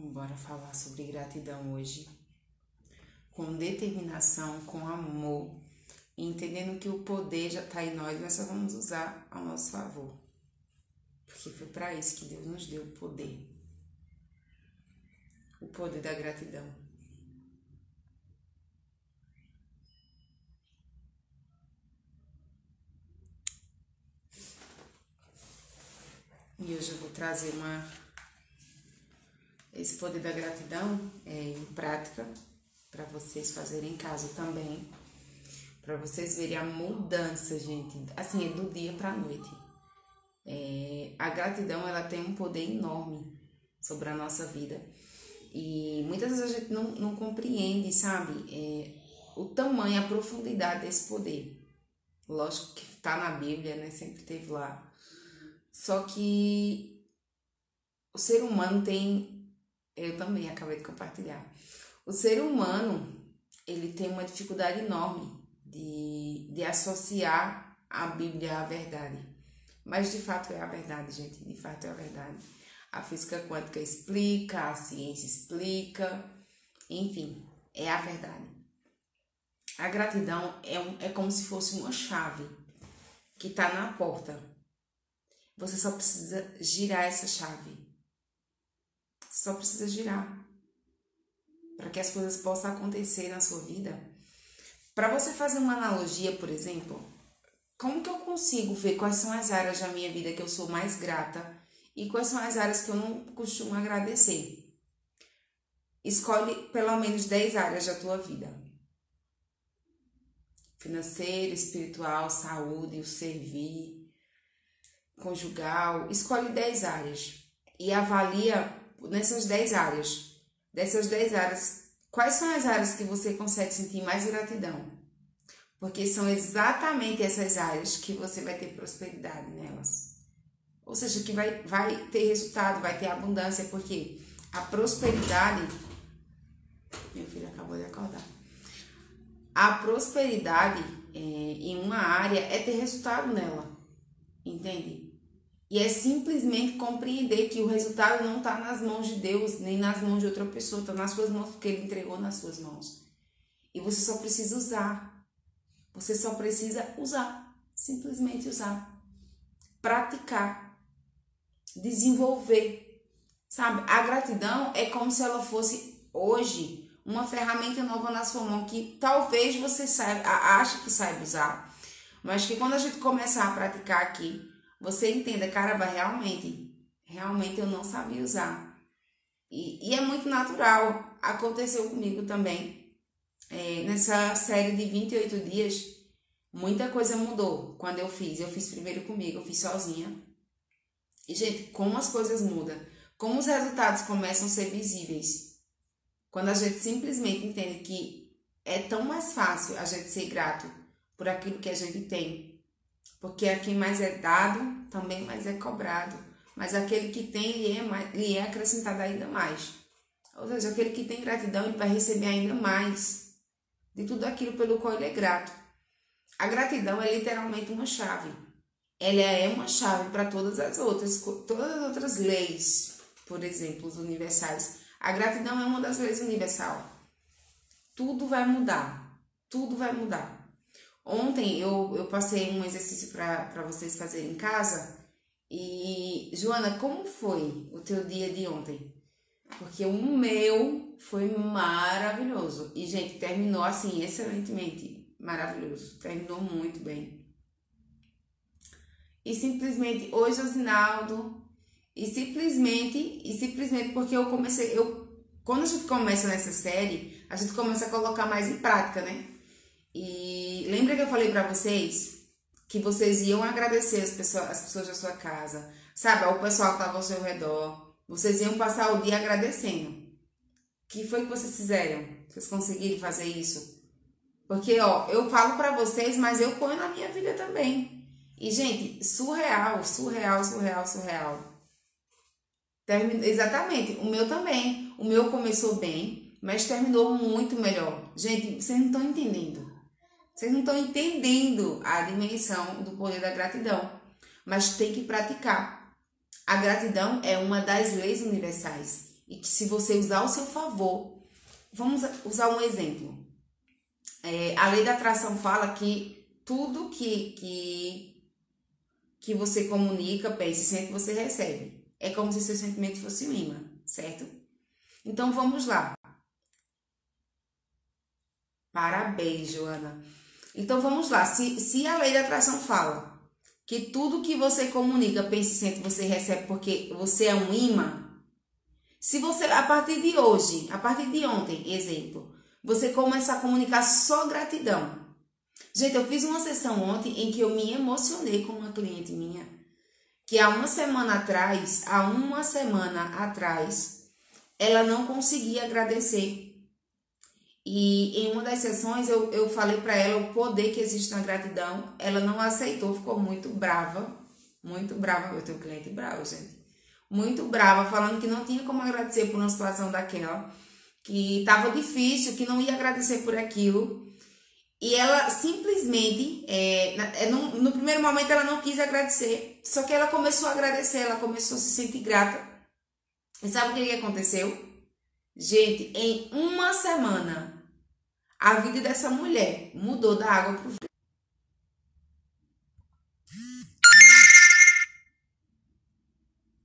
Bora falar sobre gratidão hoje. Com determinação, com amor, entendendo que o poder já está em nós, nós só vamos usar ao nosso favor. Porque foi para isso que Deus nos deu o poder. O poder da gratidão. E hoje eu vou trazer uma esse poder da gratidão é, em prática para vocês fazerem em casa também, para vocês verem a mudança, gente, assim, é do dia para noite. É, a gratidão ela tem um poder enorme sobre a nossa vida e muitas vezes a gente não, não compreende, sabe, é, o tamanho, a profundidade desse poder. Lógico que está na Bíblia, né? Sempre teve lá. Só que o ser humano tem eu também acabei de compartilhar. O ser humano, ele tem uma dificuldade enorme de, de associar a Bíblia à verdade. Mas de fato é a verdade, gente, de fato é a verdade. A física quântica explica, a ciência explica, enfim, é a verdade. A gratidão é, um, é como se fosse uma chave que está na porta. Você só precisa girar essa chave só precisa girar para que as coisas possam acontecer na sua vida. Para você fazer uma analogia, por exemplo, como que eu consigo ver quais são as áreas da minha vida que eu sou mais grata e quais são as áreas que eu não costumo agradecer? Escolhe pelo menos 10 áreas da tua vida. Financeiro, espiritual, saúde, o servir, conjugal. Escolhe 10 áreas e avalia nessas 10 áreas. Dessas 10 áreas, quais são as áreas que você consegue sentir mais gratidão? Porque são exatamente essas áreas que você vai ter prosperidade nelas. Ou seja, que vai, vai ter resultado, vai ter abundância, porque a prosperidade. Meu filho acabou de acordar. A prosperidade é, em uma área é ter resultado nela. Entende? E é simplesmente compreender que o resultado não está nas mãos de Deus, nem nas mãos de outra pessoa, está nas suas mãos, porque Ele entregou nas suas mãos. E você só precisa usar. Você só precisa usar. Simplesmente usar. Praticar. Desenvolver. Sabe? A gratidão é como se ela fosse hoje uma ferramenta nova na sua mão que talvez você saiba, ache que saiba usar, mas que quando a gente começar a praticar aqui, você entenda, caramba, realmente, realmente eu não sabia usar. E, e é muito natural, aconteceu comigo também. É, nessa série de 28 dias, muita coisa mudou quando eu fiz. Eu fiz primeiro comigo, eu fiz sozinha. E, gente, como as coisas mudam, como os resultados começam a ser visíveis. Quando a gente simplesmente entende que é tão mais fácil a gente ser grato por aquilo que a gente tem porque a quem mais é dado, também mais é cobrado. Mas aquele que tem, lhe é, mais, lhe é acrescentado ainda mais. Ou seja, aquele que tem gratidão, ele vai receber ainda mais de tudo aquilo pelo qual ele é grato. A gratidão é literalmente uma chave. Ela é uma chave para todas as outras, todas as outras leis, por exemplo, os universais. A gratidão é uma das leis universal. Tudo vai mudar. Tudo vai mudar. Ontem eu, eu passei um exercício para vocês fazerem em casa. E, Joana, como foi o teu dia de ontem? Porque o meu foi maravilhoso. E, gente, terminou assim, excelentemente maravilhoso. Terminou muito bem. E simplesmente, hoje, Osinaldo, e simplesmente, e simplesmente porque eu comecei, eu, quando a gente começa nessa série, a gente começa a colocar mais em prática, né? E lembra que eu falei para vocês que vocês iam agradecer as pessoas, as pessoas da sua casa, sabe? O pessoal que estava ao seu redor. Vocês iam passar o dia agradecendo. Que foi que vocês fizeram? Vocês conseguiram fazer isso? Porque, ó, eu falo para vocês, mas eu ponho na minha vida também. E, gente, surreal, surreal, surreal, surreal. Termin... Exatamente, o meu também. O meu começou bem, mas terminou muito melhor. Gente, vocês não estão entendendo. Vocês não estão entendendo a dimensão do poder da gratidão, mas tem que praticar. A gratidão é uma das leis universais e que se você usar ao seu favor, vamos usar um exemplo. É, a lei da atração fala que tudo que, que, que você comunica, pense, sente, você recebe. É como se seu sentimento fosse um imã, certo? Então vamos lá. Parabéns, Joana. Então vamos lá. Se, se a lei da atração fala que tudo que você comunica, pense, sente, você recebe porque você é um imã, se você, a partir de hoje, a partir de ontem, exemplo, você começa a comunicar só gratidão. Gente, eu fiz uma sessão ontem em que eu me emocionei com uma cliente minha, que há uma semana atrás, há uma semana atrás, ela não conseguia agradecer. E em uma das sessões eu, eu falei para ela o poder que existe na gratidão. Ela não aceitou, ficou muito brava. Muito brava. Eu tenho um cliente bravo, gente muito brava, falando que não tinha como agradecer por uma situação daquela, que estava difícil, que não ia agradecer por aquilo. E ela simplesmente, é, é, no, no, primeiro momento ela não quis agradecer, só que ela começou a agradecer, ela começou a se sentir grata. E sabe o que, que aconteceu? Gente, em uma semana, a vida dessa mulher mudou da água para o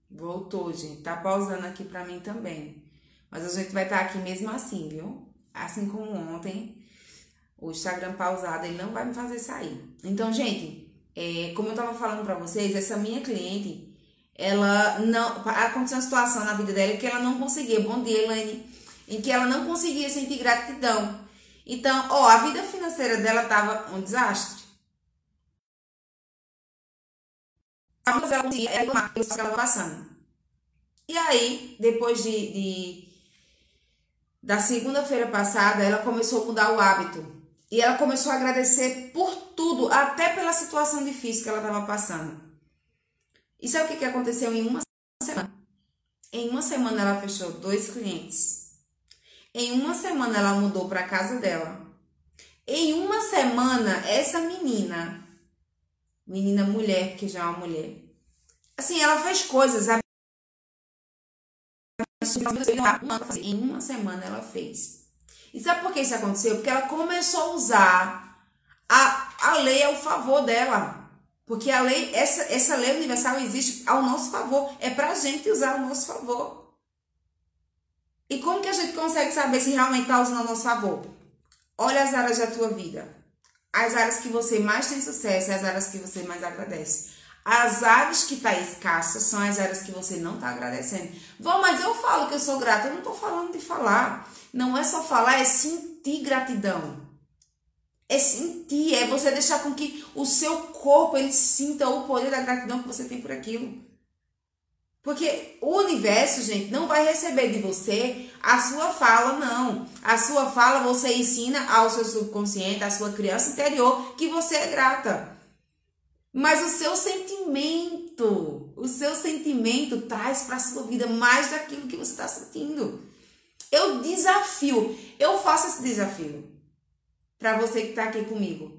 Voltou, gente. Tá pausando aqui pra mim também. Mas a gente vai estar tá aqui mesmo assim, viu? Assim como ontem. O Instagram pausado, ele não vai me fazer sair. Então, gente, é, como eu tava falando pra vocês, essa minha cliente, ela não. Aconteceu uma situação na vida dela que ela não conseguia. Bom dia, Elaine. Em que ela não conseguia sentir gratidão. Então, ó, a vida financeira dela tava um desastre. E aí, depois de, de da segunda-feira passada, ela começou a mudar o hábito. E ela começou a agradecer por tudo, até pela situação difícil que ela estava passando. E sabe o que, que aconteceu em uma semana? Em uma semana ela fechou dois clientes. Em uma semana ela mudou para casa dela. Em uma semana, essa menina menina mulher, porque já é uma mulher. Assim, ela fez coisas. Em uma semana ela fez. E sabe por que isso aconteceu? Porque ela começou a usar a, a lei ao favor dela. Porque a lei, essa, essa lei universal existe ao nosso favor. É pra gente usar ao nosso favor. E como que a gente consegue saber se realmente está usando ao nosso favor? Olha as áreas da tua vida. As áreas que você mais tem sucesso as áreas que você mais agradece. As áreas que tá escassas são as áreas que você não tá agradecendo. Bom, mas eu falo que eu sou grata. Eu não tô falando de falar. Não é só falar, é sentir gratidão. É sentir, é você deixar com que o seu corpo ele sinta o poder da gratidão que você tem por aquilo. Porque o universo, gente, não vai receber de você a sua fala, não. A sua fala você ensina ao seu subconsciente, à sua criança interior, que você é grata. Mas o seu sentimento, o seu sentimento traz para a sua vida mais daquilo que você está sentindo. Eu desafio, eu faço esse desafio para você que está aqui comigo.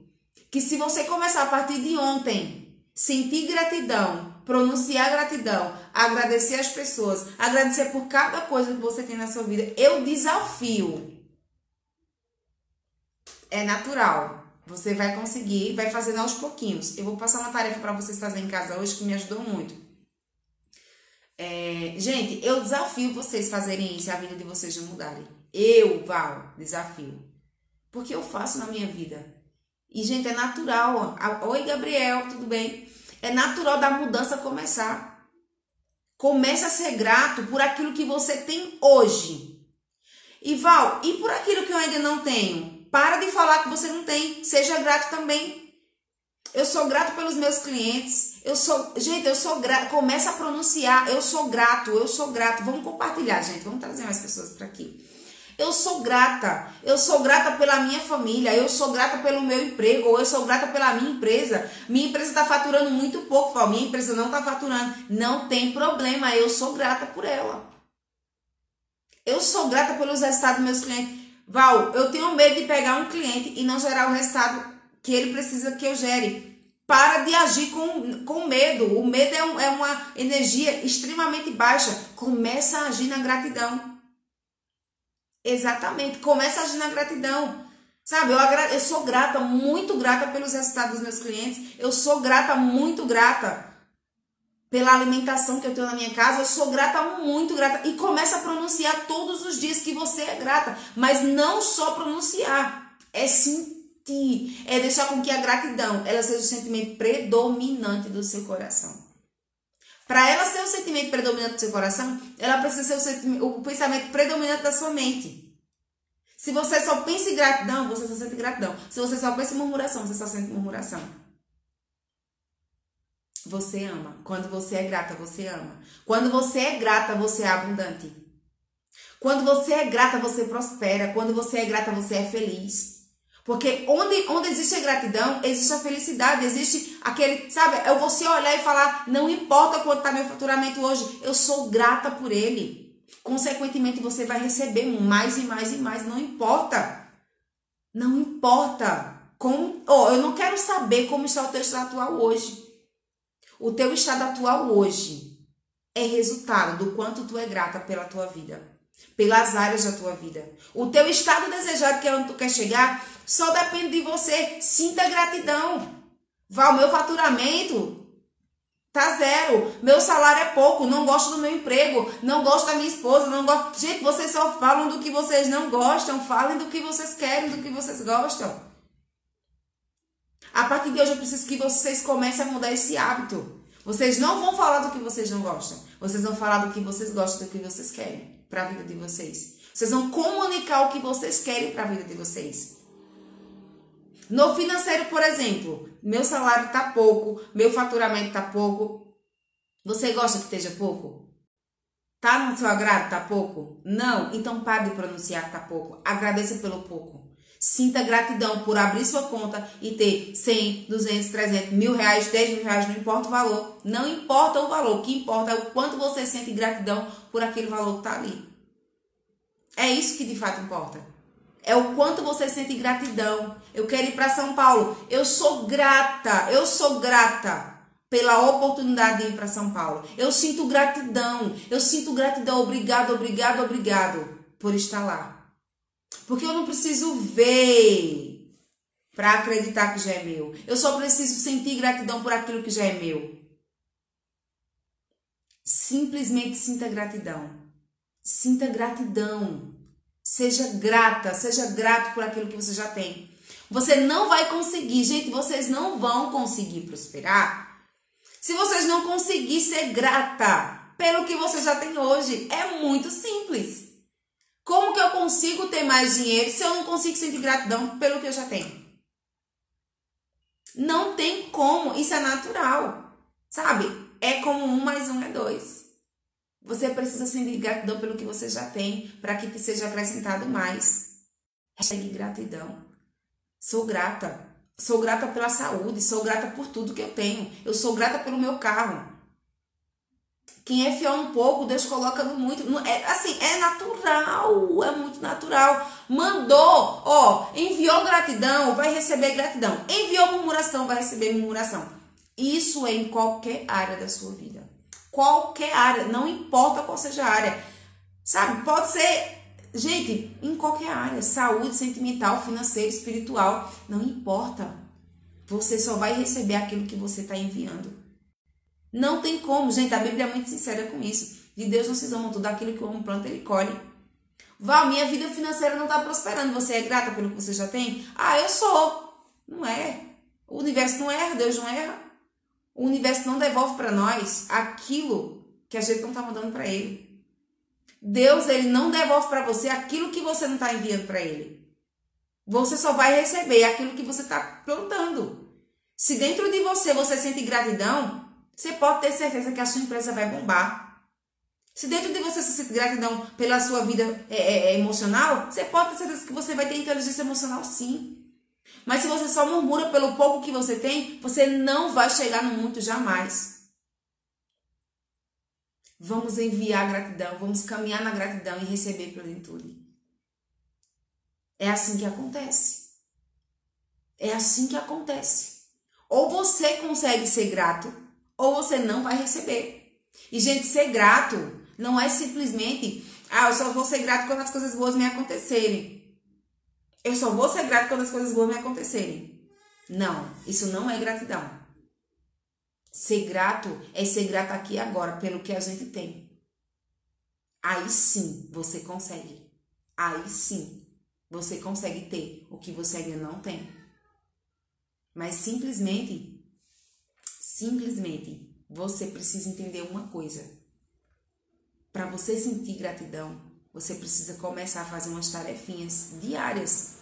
Que se você começar a partir de ontem, sentir gratidão pronunciar gratidão, agradecer as pessoas, agradecer por cada coisa que você tem na sua vida. Eu desafio. É natural. Você vai conseguir, vai fazendo aos pouquinhos. Eu vou passar uma tarefa para vocês fazerem em casa hoje que me ajudou muito. É, gente, eu desafio vocês fazerem isso, a vida de vocês não mudarem. Eu, Val, desafio. Porque eu faço na minha vida. E, gente, é natural. Oi, Gabriel, tudo bem? É natural da mudança começar. Comece a ser grato por aquilo que você tem hoje. E Val, e por aquilo que eu ainda não tenho? Para de falar que você não tem. Seja grato também. Eu sou grato pelos meus clientes. Eu sou, gente, eu sou grato. Começa a pronunciar. Eu sou grato, eu sou grato. Vamos compartilhar, gente. Vamos trazer mais pessoas para aqui. Eu sou grata. Eu sou grata pela minha família. Eu sou grata pelo meu emprego. Ou eu sou grata pela minha empresa. Minha empresa está faturando muito pouco, Val. Minha empresa não está faturando. Não tem problema. Eu sou grata por ela. Eu sou grata pelos resultados dos meus clientes. Val, eu tenho medo de pegar um cliente e não gerar o resultado que ele precisa que eu gere. Para de agir com, com medo. O medo é, um, é uma energia extremamente baixa. Começa a agir na gratidão. Exatamente. Começa a agir na gratidão. Sabe, eu, eu sou grata, muito grata pelos resultados dos meus clientes. Eu sou grata, muito grata pela alimentação que eu tenho na minha casa. Eu sou grata, muito grata. E começa a pronunciar todos os dias que você é grata. Mas não só pronunciar, é sentir. É deixar com que a gratidão ela seja o sentimento predominante do seu coração. Para ela ser o sentimento predominante do seu coração, ela precisa ser o, o pensamento predominante da sua mente. Se você só pensa em gratidão, você só sente gratidão. Se você só pensa em murmuração, você só sente murmuração. Você ama. Quando você é grata, você ama. Quando você é grata, você é abundante. Quando você é grata, você prospera. Quando você é grata, você é feliz. Porque onde, onde existe a gratidão, existe a felicidade, existe aquele, sabe, é você olhar e falar, não importa quanto está meu faturamento hoje, eu sou grata por ele. Consequentemente, você vai receber mais e mais e mais, não importa. Não importa. Como, oh, eu não quero saber como está o teu estado atual hoje. O teu estado atual hoje é resultado do quanto tu é grata pela tua vida, pelas áreas da tua vida. O teu estado desejado, que é onde tu quer chegar, só depende de você. Sinta gratidão. Vá, o meu faturamento Tá zero. Meu salário é pouco. Não gosto do meu emprego. Não gosto da minha esposa. Não gosto. Gente, vocês só falam do que vocês não gostam. Falem do que vocês querem, do que vocês gostam. A partir de hoje eu preciso que vocês comecem a mudar esse hábito. Vocês não vão falar do que vocês não gostam. Vocês vão falar do que vocês gostam, do que vocês querem para a vida de vocês. Vocês vão comunicar o que vocês querem para a vida de vocês. No financeiro, por exemplo, meu salário tá pouco, meu faturamento tá pouco. Você gosta que esteja pouco? Tá no seu agrado? Tá pouco? Não? Então pare de pronunciar tá pouco. Agradeça pelo pouco. Sinta gratidão por abrir sua conta e ter 100, 200, 300, mil reais, 10 mil reais, não importa o valor. Não importa o valor. O que importa é o quanto você sente gratidão por aquele valor que tá ali. É isso que de fato importa. É o quanto você sente gratidão. Eu quero ir para São Paulo. Eu sou grata, eu sou grata pela oportunidade de ir para São Paulo. Eu sinto gratidão, eu sinto gratidão. Obrigado, obrigado, obrigado por estar lá. Porque eu não preciso ver para acreditar que já é meu. Eu só preciso sentir gratidão por aquilo que já é meu. Simplesmente sinta gratidão. Sinta gratidão. Seja grata, seja grato por aquilo que você já tem. Você não vai conseguir, gente, vocês não vão conseguir prosperar se vocês não conseguirem ser grata pelo que você já tem hoje. É muito simples. Como que eu consigo ter mais dinheiro se eu não consigo sentir gratidão pelo que eu já tenho? Não tem como, isso é natural, sabe? É como um mais um é dois. Você precisa sentir gratidão pelo que você já tem, para que te seja acrescentado mais. Hashtag gratidão. Sou grata. Sou grata pela saúde, sou grata por tudo que eu tenho. Eu sou grata pelo meu carro. Quem é fiel um pouco, Deus coloca no muito. É, assim, é natural, é muito natural. Mandou, ó, enviou gratidão, vai receber gratidão. Enviou murmuração, vai receber murmuração. Isso é em qualquer área da sua vida qualquer área, não importa qual seja a área. Sabe? Pode ser, gente, em qualquer área, saúde sentimental, financeira, espiritual, não importa. Você só vai receber aquilo que você está enviando. Não tem como, gente, a Bíblia é muito sincera com isso. De Deus não se zomba tudo aquilo que o homem planta, ele colhe. Val, minha vida financeira não está prosperando. Você é grata pelo que você já tem? Ah, eu sou. Não é. O universo não erra, Deus não erra. O universo não devolve para nós aquilo que a gente não está mandando para ele. Deus, ele não devolve para você aquilo que você não está enviando para ele. Você só vai receber aquilo que você está plantando. Se dentro de você você sente gratidão, você pode ter certeza que a sua empresa vai bombar. Se dentro de você você sente gratidão pela sua vida é, é, é emocional, você pode ter certeza que você vai ter inteligência emocional sim. Mas se você só murmura pelo pouco que você tem, você não vai chegar no muito jamais. Vamos enviar gratidão, vamos caminhar na gratidão e receber plenitude. É assim que acontece. É assim que acontece. Ou você consegue ser grato, ou você não vai receber. E, gente, ser grato não é simplesmente, ah, eu só vou ser grato quando as coisas boas me acontecerem. Eu só vou ser grato quando as coisas boas me acontecerem. Não, isso não é gratidão. Ser grato é ser grato aqui agora pelo que a gente tem. Aí sim você consegue. Aí sim você consegue ter o que você ainda não tem. Mas simplesmente, simplesmente, você precisa entender uma coisa. Para você sentir gratidão, você precisa começar a fazer umas tarefinhas diárias.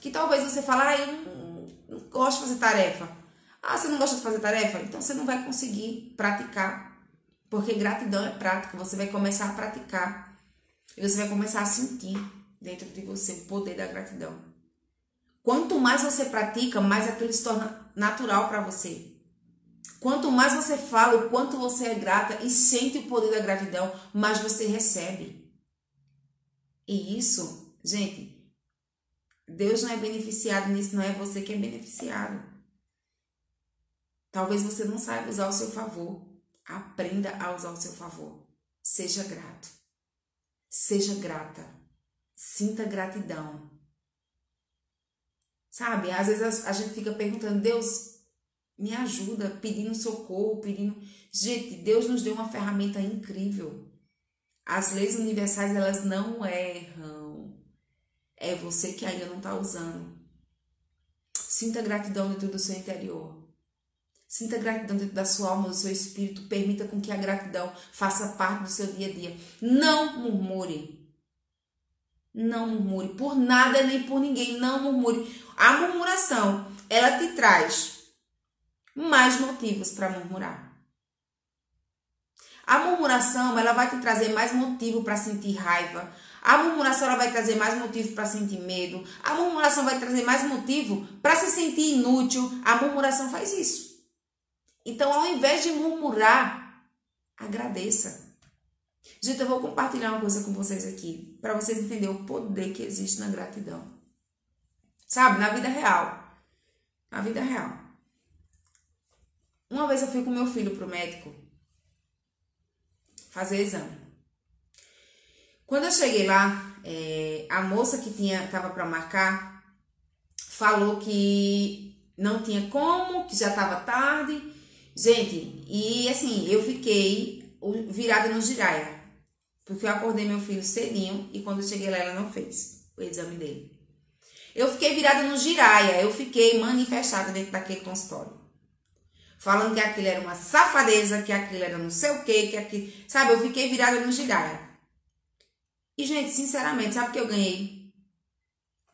Que talvez você fale, ah, eu não, gosto de fazer tarefa. Ah, você não gosta de fazer tarefa? Então você não vai conseguir praticar. Porque gratidão é prática. Você vai começar a praticar. E você vai começar a sentir dentro de você o poder da gratidão. Quanto mais você pratica, mais aquilo se torna natural para você. Quanto mais você fala o quanto você é grata e sente o poder da gratidão, mais você recebe. E isso, gente, Deus não é beneficiado nisso, não é você que é beneficiado. Talvez você não saiba usar o seu favor. Aprenda a usar o seu favor. Seja grato. Seja grata. Sinta gratidão. Sabe? Às vezes a gente fica perguntando, Deus, me ajuda, pedindo socorro, pedindo. Gente, Deus nos deu uma ferramenta incrível. As leis universais, elas não erram. É você que ainda não está usando. Sinta gratidão dentro do seu interior. Sinta gratidão dentro da sua alma, do seu espírito. Permita com que a gratidão faça parte do seu dia a dia. Não murmure. Não murmure por nada nem por ninguém. Não murmure. A murmuração, ela te traz mais motivos para murmurar. A murmuração, ela vai te trazer mais motivo para sentir raiva. A murmuração ela vai trazer mais motivo para sentir medo. A murmuração vai trazer mais motivo para se sentir inútil. A murmuração faz isso. Então, ao invés de murmurar, agradeça. Gente, eu vou compartilhar uma coisa com vocês aqui, para vocês entenderem o poder que existe na gratidão. Sabe, na vida real. Na vida real. Uma vez eu fui com meu filho pro médico fazer exame. Quando eu cheguei lá, é, a moça que tinha tava para marcar falou que não tinha como, que já estava tarde Gente, e assim, eu fiquei virada no giraia. Porque eu acordei meu filho cedinho e quando eu cheguei lá, ela não fez o exame dele. Eu fiquei virada no giraia, eu fiquei manifestada dentro daquele consultório. Falando que aquilo era uma safadeza, que aquilo era não sei o que, que aquilo. Sabe, eu fiquei virada no giraia. E, gente, sinceramente, sabe o que eu ganhei?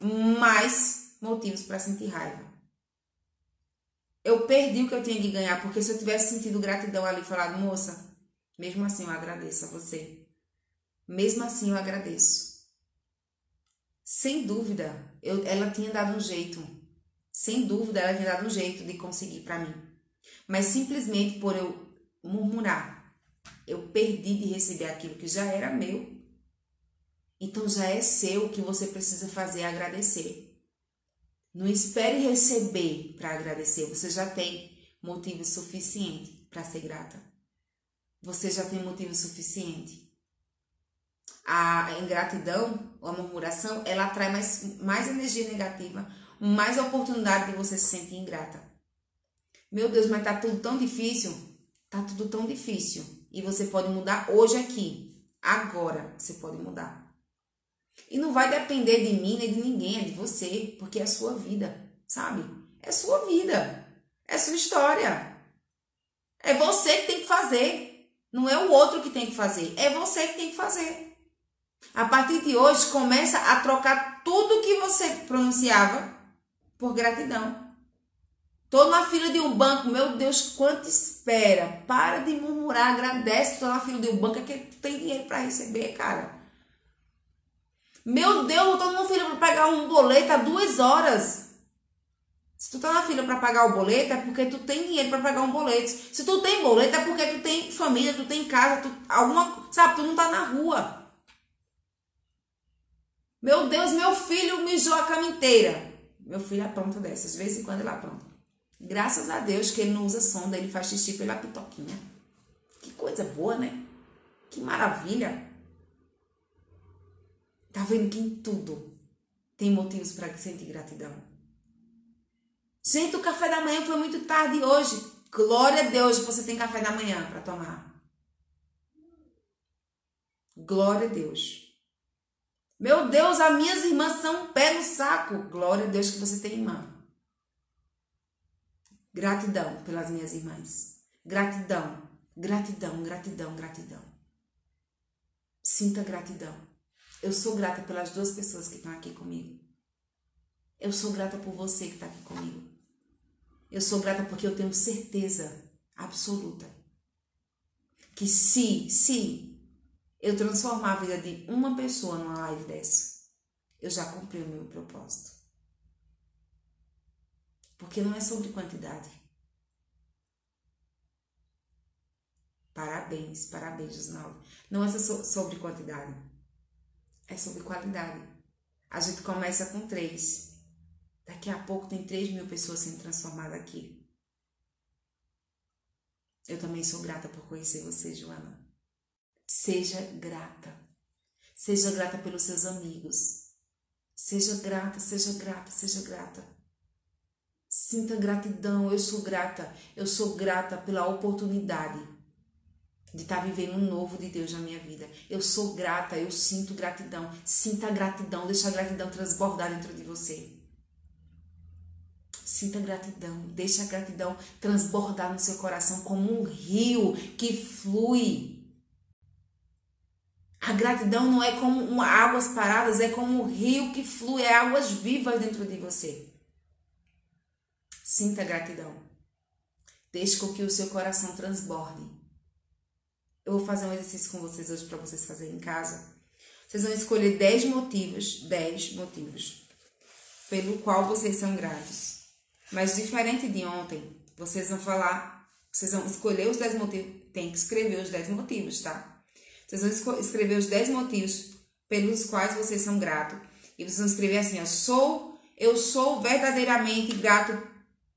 Mais motivos para sentir raiva eu perdi o que eu tinha de ganhar, porque se eu tivesse sentido gratidão ali, falado, moça, mesmo assim eu agradeço a você. Mesmo assim eu agradeço. Sem dúvida, eu, ela tinha dado um jeito. Sem dúvida, ela tinha dado um jeito de conseguir para mim. Mas simplesmente por eu murmurar, eu perdi de receber aquilo que já era meu. Então já é seu, o que você precisa fazer é agradecer. Não espere receber para agradecer. Você já tem motivo suficiente para ser grata. Você já tem motivo suficiente. A ingratidão, a murmuração, ela atrai mais, mais energia negativa, mais oportunidade de você se sentir ingrata. Meu Deus, mas tá tudo tão difícil. Tá tudo tão difícil. E você pode mudar hoje aqui. Agora você pode mudar. E não vai depender de mim nem de ninguém, é de você, porque é a sua vida, sabe? É sua vida, é sua história. É você que tem que fazer, não é o outro que tem que fazer, é você que tem que fazer. A partir de hoje, começa a trocar tudo que você pronunciava por gratidão. Tô na fila de um banco, meu Deus, quanto espera. Para de murmurar, agradece. Tô na fila de um banco, é que tu tem dinheiro para receber, cara. Meu Deus, eu tô numa fila para pagar um boleto há duas horas. Se tu tá na fila para pagar o boleto, é porque tu tem dinheiro para pagar um boleto. Se tu tem boleto, é porque tu tem família, tu tem casa, tu, alguma, sabe, tu não tá na rua. Meu Deus, meu filho mijou a cama inteira. Meu filho apronta dessas, de vez em quando ele apronta. Graças a Deus que ele não usa sonda, ele faz xixi pela pitoquinha. Que coisa boa, né? Que maravilha. Tá vendo que em tudo tem motivos para sentir gratidão. Gente, o café da manhã foi muito tarde hoje. Glória a Deus que você tem café da manhã para tomar. Glória a Deus. Meu Deus, as minhas irmãs são um pé no saco. Glória a Deus que você tem irmã. Gratidão pelas minhas irmãs. Gratidão, gratidão, gratidão, gratidão. Sinta gratidão. Eu sou grata pelas duas pessoas que estão aqui comigo. Eu sou grata por você que está aqui comigo. Eu sou grata porque eu tenho certeza absoluta que se, se eu transformar a vida de uma pessoa numa live dessa, eu já cumpri o meu propósito. Porque não é sobre quantidade. Parabéns, parabéns, Osnaldo. Não é sobre quantidade, é sobre qualidade. A gente começa com três. Daqui a pouco tem três mil pessoas sendo transformadas aqui. Eu também sou grata por conhecer você, Joana. Seja grata. Seja grata pelos seus amigos. Seja grata, seja grata, seja grata. Sinta gratidão. Eu sou grata. Eu sou grata pela oportunidade de estar vivendo um novo de Deus na minha vida. Eu sou grata, eu sinto gratidão. Sinta gratidão, deixa a gratidão transbordar dentro de você. Sinta gratidão, deixa a gratidão transbordar no seu coração como um rio que flui. A gratidão não é como águas paradas, é como um rio que flui, é águas vivas dentro de você. Sinta gratidão. Deixe com que o seu coração transborde. Eu vou fazer um exercício com vocês hoje para vocês fazerem em casa. Vocês vão escolher 10 motivos, 10 motivos, pelo qual vocês são gratos. Mas diferente de ontem, vocês vão falar, vocês vão escolher os 10 motivos, tem que escrever os 10 motivos, tá? Vocês vão escrever os 10 motivos pelos quais vocês são gratos. E vocês vão escrever assim, ó, sou, eu sou verdadeiramente grato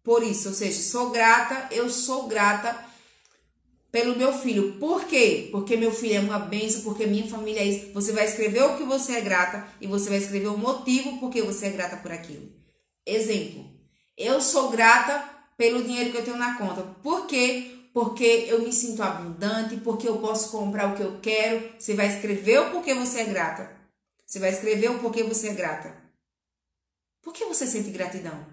por isso. Ou seja, sou grata, eu sou grata pelo meu filho. Por quê? Porque meu filho é uma benção, porque minha família é isso. Você vai escrever o que você é grata e você vai escrever o motivo porque você é grata por aquilo. Exemplo, eu sou grata pelo dinheiro que eu tenho na conta. Por quê? porque eu me sinto abundante, porque eu posso comprar o que eu quero. Você vai escrever o porquê você é grata. Você vai escrever o porquê você é grata. Por que você sente gratidão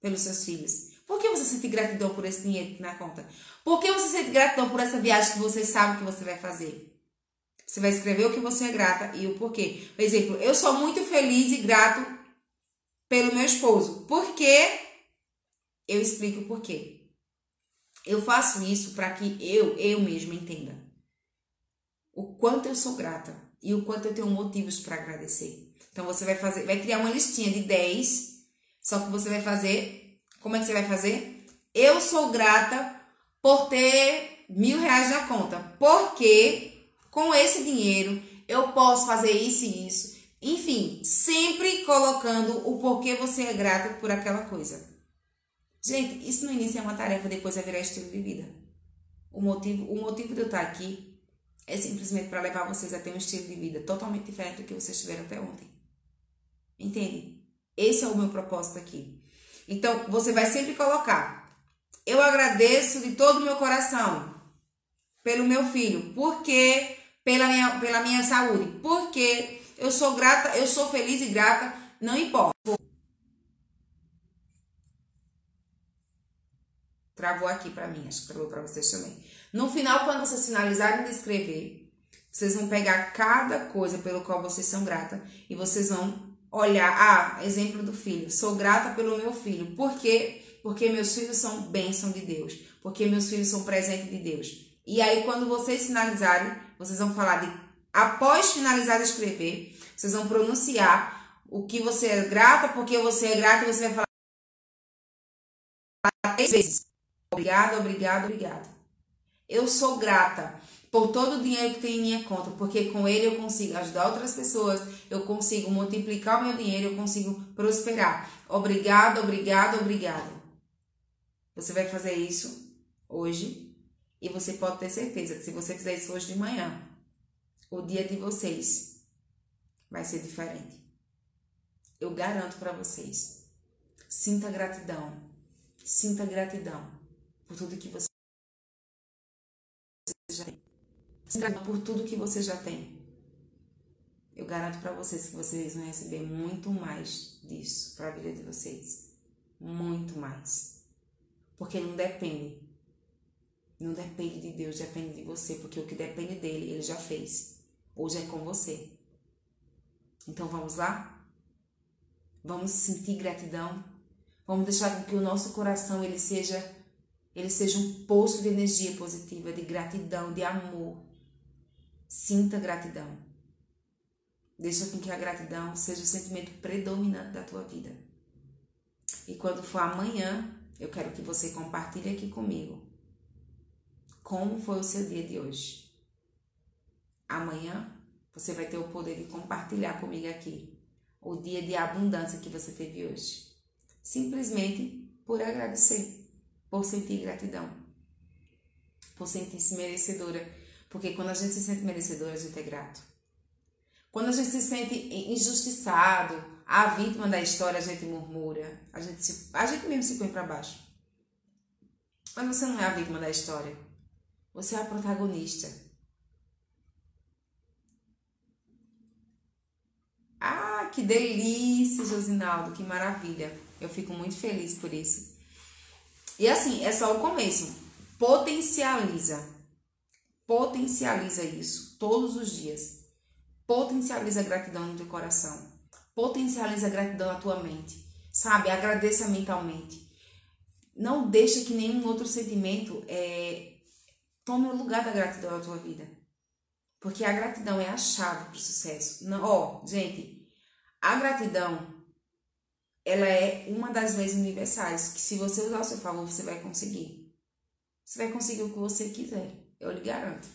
pelos seus filhos? Por que você sente gratidão por esse dinheiro na conta? Por que você sente gratidão por essa viagem que você sabe que você vai fazer? Você vai escrever o que você é grata e o porquê. Por exemplo, eu sou muito feliz e grato pelo meu esposo. Por quê? Eu explico o porquê. Eu faço isso para que eu, eu mesma entenda o quanto eu sou grata e o quanto eu tenho motivos para agradecer. Então você vai fazer, vai criar uma listinha de 10, só que você vai fazer, como é que você vai fazer? Eu sou grata por ter mil reais na conta, porque com esse dinheiro eu posso fazer isso e isso. Enfim, sempre colocando o porquê você é grata por aquela coisa. Gente, isso no início é uma tarefa, depois vai virar estilo de vida. O motivo, o motivo de eu estar aqui é simplesmente para levar vocês a ter um estilo de vida totalmente diferente do que vocês tiveram até ontem. Entende? Esse é o meu propósito aqui. Então, você vai sempre colocar: Eu agradeço de todo o meu coração pelo meu filho, porque pela minha, pela minha saúde, porque eu sou grata, eu sou feliz e grata, não importa. Travou aqui para mim, acho que travou para vocês também. No final, quando vocês finalizarem de escrever, vocês vão pegar cada coisa pelo qual vocês são grata e vocês vão olhar, ah, exemplo do filho. Sou grata pelo meu filho. Por quê? Porque meus filhos são bênção de Deus. Porque meus filhos são presente de Deus. E aí, quando vocês finalizarem, vocês vão falar de. Após finalizar de escrever, vocês vão pronunciar o que você é grata, porque você é grata, e você vai falar três vezes. Obrigada, obrigada, obrigada. Eu sou grata por todo o dinheiro que tem em minha conta, porque com ele eu consigo ajudar outras pessoas, eu consigo multiplicar o meu dinheiro, eu consigo prosperar. Obrigada, obrigada, obrigada. Você vai fazer isso hoje e você pode ter certeza que se você fizer isso hoje de manhã, o dia de vocês vai ser diferente. Eu garanto para vocês. Sinta gratidão. Sinta gratidão por tudo que você já tem. Sinta gratidão por tudo que você já tem. Eu garanto para vocês que vocês vão receber muito mais disso para a vida de vocês. Muito mais. Porque não depende. Não depende de Deus, depende de você. Porque o que depende dele, ele já fez. Hoje é com você. Então vamos lá? Vamos sentir gratidão. Vamos deixar que o nosso coração ele seja ele seja um poço de energia positiva, de gratidão, de amor. Sinta gratidão. Deixa com que a gratidão seja o sentimento predominante da tua vida. E quando for amanhã, eu quero que você compartilhe aqui comigo como foi o seu dia de hoje. Amanhã você vai ter o poder de compartilhar comigo aqui o dia de abundância que você teve hoje. Simplesmente por agradecer, por sentir gratidão, por sentir-se merecedora. Porque quando a gente se sente merecedora, a gente é grato. Quando a gente se sente injustiçado, a vítima da história, a gente murmura, a gente, se, a gente mesmo se põe para baixo. Mas você não é a vítima da história. Você é a protagonista. Ah, que delícia, Josinaldo, que maravilha. Eu fico muito feliz por isso. E assim, é só o começo. Potencializa. Potencializa isso todos os dias. Potencializa a gratidão no teu coração. Potencializa a gratidão na tua mente. Sabe? Agradeça mentalmente. Não deixa que nenhum outro sentimento é, tome o lugar da gratidão na tua vida. Porque a gratidão é a chave para o sucesso. Ó, oh, gente, a gratidão ela é uma das leis universais que se você usar ao seu favor, você vai conseguir. Você vai conseguir o que você quiser, eu lhe garanto.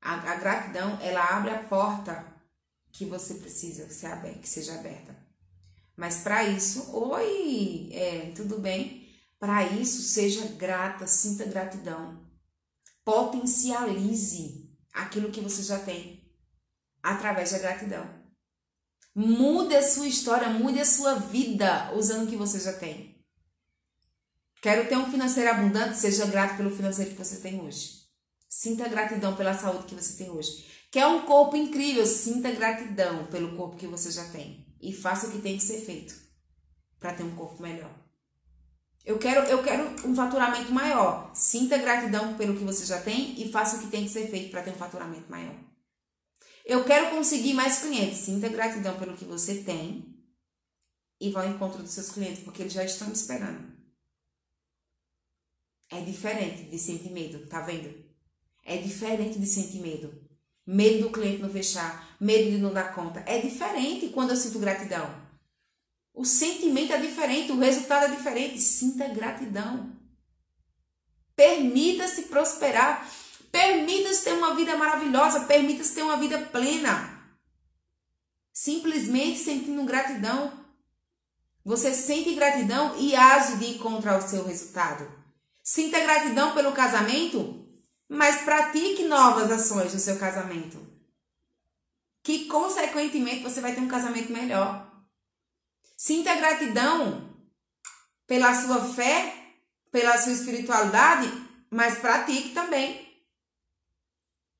A, a gratidão, ela abre a porta que você precisa que, aberta, que seja aberta. Mas para isso, oi, é, tudo bem? Para isso, seja grata, sinta gratidão. Potencialize aquilo que você já tem através da gratidão. Mude a sua história, mude a sua vida usando o que você já tem. Quero ter um financeiro abundante, seja grato pelo financeiro que você tem hoje. Sinta gratidão pela saúde que você tem hoje. Quer um corpo incrível, sinta gratidão pelo corpo que você já tem. E faça o que tem que ser feito para ter um corpo melhor. Eu quero, eu quero um faturamento maior. Sinta gratidão pelo que você já tem e faça o que tem que ser feito para ter um faturamento maior. Eu quero conseguir mais clientes. Sinta gratidão pelo que você tem e vá ao encontro dos seus clientes, porque eles já estão me esperando. É diferente de sentir medo, tá vendo? É diferente de sentir medo. Medo do cliente não fechar, medo de não dar conta. É diferente quando eu sinto gratidão. O sentimento é diferente, o resultado é diferente. Sinta gratidão. Permita-se prosperar. Permita-se ter uma vida maravilhosa, permita-se ter uma vida plena. Simplesmente sentindo gratidão. Você sente gratidão e age de encontrar o seu resultado. Sinta gratidão pelo casamento, mas pratique novas ações no seu casamento. Que consequentemente você vai ter um casamento melhor. Sinta gratidão pela sua fé, pela sua espiritualidade, mas pratique também.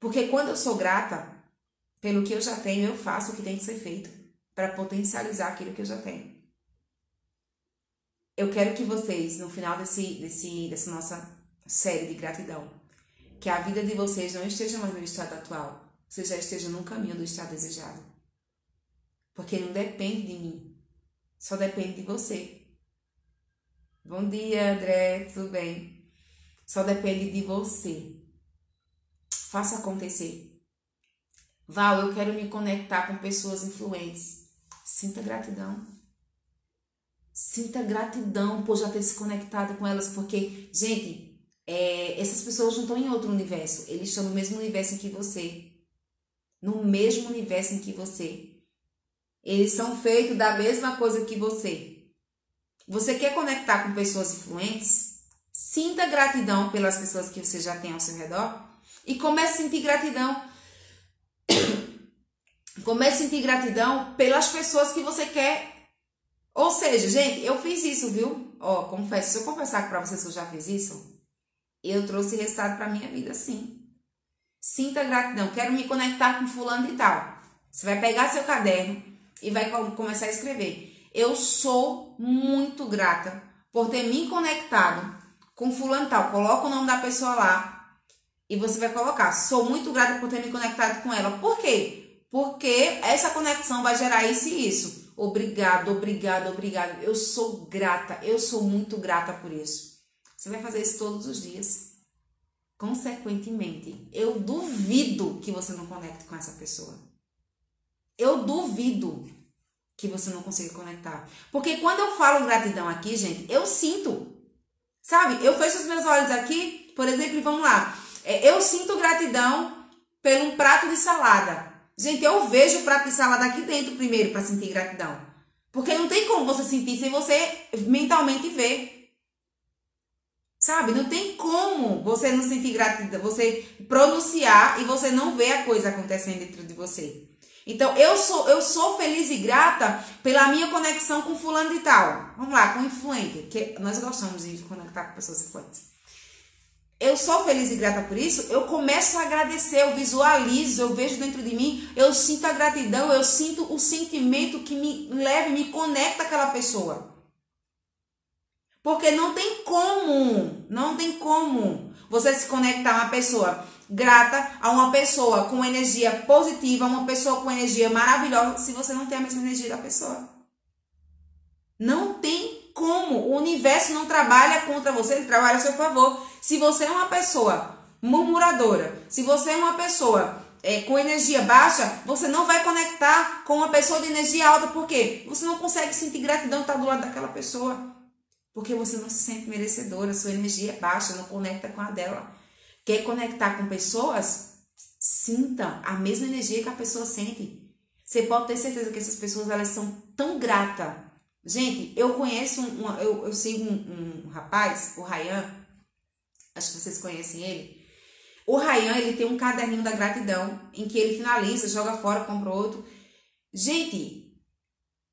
Porque quando eu sou grata pelo que eu já tenho, eu faço o que tem que ser feito para potencializar aquilo que eu já tenho. Eu quero que vocês, no final desse, desse, dessa nossa série de gratidão, que a vida de vocês não esteja mais no estado atual, você já esteja no caminho do estado desejado. Porque não depende de mim, só depende de você. Bom dia, André, tudo bem? Só depende de você. Faça acontecer. Val, eu quero me conectar com pessoas influentes. Sinta gratidão. Sinta gratidão por já ter se conectado com elas, porque, gente, é, essas pessoas não estão em outro universo, eles estão no mesmo universo em que você. No mesmo universo em que você. Eles são feitos da mesma coisa que você. Você quer conectar com pessoas influentes? Sinta gratidão pelas pessoas que você já tem ao seu redor e comece a sentir gratidão. comece a sentir gratidão pelas pessoas que você quer. Ou seja, gente, eu fiz isso, viu? Ó, confesso, se eu confessar para vocês que eu já fiz isso, eu trouxe resultado para minha vida, sim. Sinta gratidão. Quero me conectar com fulano e tal. Você vai pegar seu caderno e vai começar a escrever. Eu sou muito grata por ter me conectado com fulano e tal. Coloca o nome da pessoa lá e você vai colocar. Sou muito grata por ter me conectado com ela. Por quê? Porque essa conexão vai gerar isso e isso. Obrigado, obrigado, obrigado. Eu sou grata, eu sou muito grata por isso. Você vai fazer isso todos os dias. Consequentemente, eu duvido que você não conecte com essa pessoa. Eu duvido que você não consiga conectar. Porque quando eu falo gratidão aqui, gente, eu sinto. Sabe? Eu fecho os meus olhos aqui, por exemplo, e vamos lá. É, eu sinto gratidão um prato de salada. Gente, eu vejo o prato de salada aqui dentro primeiro para sentir gratidão. Porque não tem como você sentir sem você mentalmente ver. Sabe? Não tem como você não sentir gratidão, você pronunciar e você não ver a coisa acontecendo dentro de você. Então, eu sou, eu sou feliz e grata pela minha conexão com fulano de tal. Vamos lá, com influente, que nós gostamos de conectar com pessoas influentes. Eu sou feliz e grata por isso, eu começo a agradecer, eu visualizo, eu vejo dentro de mim, eu sinto a gratidão, eu sinto o sentimento que me leva me conecta àquela pessoa. Porque não tem como, não tem como você se conectar a uma pessoa grata, a uma pessoa com energia positiva, a uma pessoa com energia maravilhosa, se você não tem a mesma energia da pessoa. Não tem como. O universo não trabalha contra você, ele trabalha a seu favor. Se você é uma pessoa murmuradora, se você é uma pessoa é, com energia baixa, você não vai conectar com uma pessoa de energia alta, por quê? Você não consegue sentir gratidão estar do lado daquela pessoa. Porque você não se sente merecedora, sua energia é baixa, não conecta com a dela. Quer conectar com pessoas? Sinta a mesma energia que a pessoa sente. Você pode ter certeza que essas pessoas elas são tão gratas. Gente, eu conheço um eu, eu sigo um, um rapaz, o Rayan, acho que vocês conhecem ele. O Rayan, ele tem um caderninho da gratidão, em que ele finaliza, joga fora, compra outro. Gente,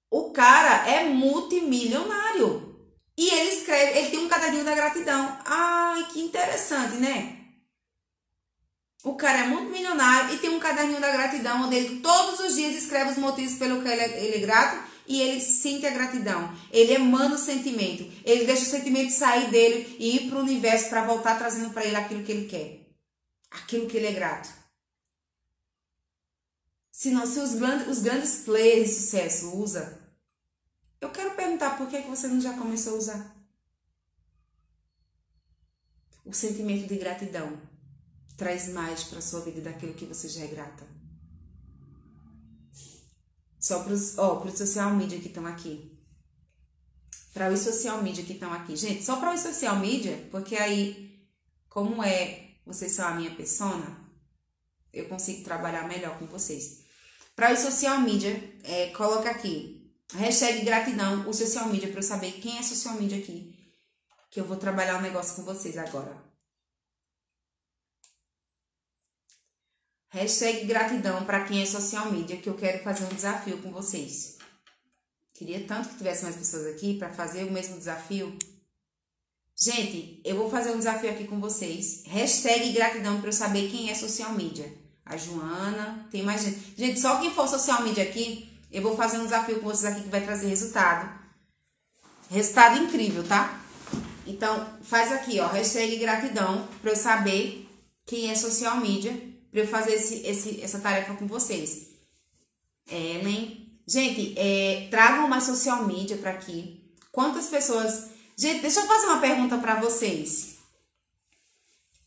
o cara é multimilionário. E ele escreve, ele tem um caderninho da gratidão. Ai, que interessante, né? O cara é muito milionário e tem um caderninho da gratidão onde ele todos os dias escreve os motivos pelo que ele é, ele é grato e ele sente a gratidão. Ele emana o sentimento. Ele deixa o sentimento sair dele e ir para o universo para voltar trazendo para ele aquilo que ele quer. Aquilo que ele é grato. Se, os, grandes, os grandes players de sucesso usam eu quero perguntar por que você não já começou a usar o sentimento de gratidão traz mais para sua vida daquilo que você já é grata. Só para os oh, social media que estão aqui. Para os social media que estão aqui. Gente, só para os social media, porque aí, como é, vocês são a minha persona, eu consigo trabalhar melhor com vocês. Para os social media, é, coloca aqui Hashtag gratidão, o social media, para eu saber quem é social media aqui. Que eu vou trabalhar um negócio com vocês agora. Hashtag gratidão para quem é social media, que eu quero fazer um desafio com vocês. Queria tanto que tivesse mais pessoas aqui para fazer o mesmo desafio. Gente, eu vou fazer um desafio aqui com vocês. Hashtag gratidão para eu saber quem é social media. A Joana, tem mais gente. Gente, só quem for social media aqui, eu vou fazer um desafio com vocês aqui que vai trazer resultado. Resultado incrível, tá? Então, faz aqui, ó, hashtag gratidão, para eu saber quem é social media, para eu fazer esse, esse, essa tarefa com vocês. Ellen. Gente, é, tragam uma social media para aqui. Quantas pessoas. Gente, deixa eu fazer uma pergunta para vocês.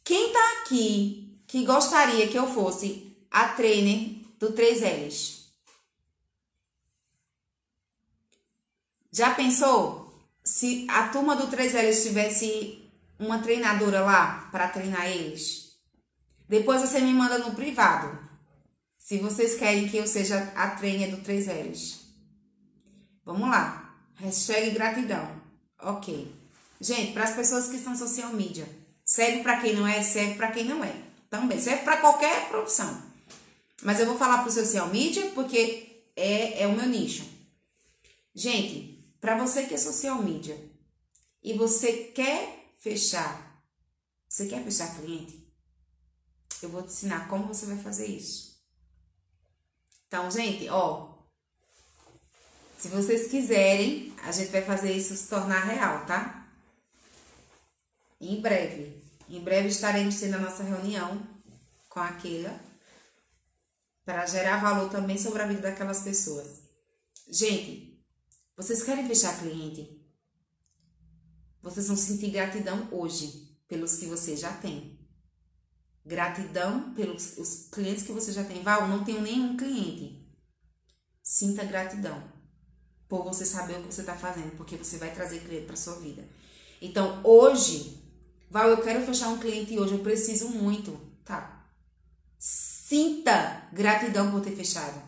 Quem tá aqui que gostaria que eu fosse a trainer do 3Ls? Já pensou se a turma do 3L tivesse uma treinadora lá para treinar eles? Depois você me manda no privado. Se vocês querem que eu seja a trainer do 3Ls. Vamos lá. Hashtag gratidão. Ok. Gente, para as pessoas que estão social media, serve para quem não é, serve para quem não é. Também serve para qualquer profissão. Mas eu vou falar para o social media porque é, é o meu nicho. Gente, para você que é social media e você quer fechar, você quer fechar cliente? Eu vou te ensinar como você vai fazer isso. Então, gente, ó, se vocês quiserem, a gente vai fazer isso se tornar real, tá? Em breve. Em breve estaremos tendo a nossa reunião com a Keila para gerar valor também sobre a vida daquelas pessoas. Gente, vocês querem fechar cliente? Vocês vão sentir gratidão hoje pelos que você já tem. Gratidão pelos os clientes que você já tem. Val, não tenho nenhum cliente. Sinta gratidão por você saber o que você está fazendo, porque você vai trazer cliente para sua vida. Então, hoje, Val, eu quero fechar um cliente hoje, eu preciso muito. Tá. Sinta gratidão por ter fechado.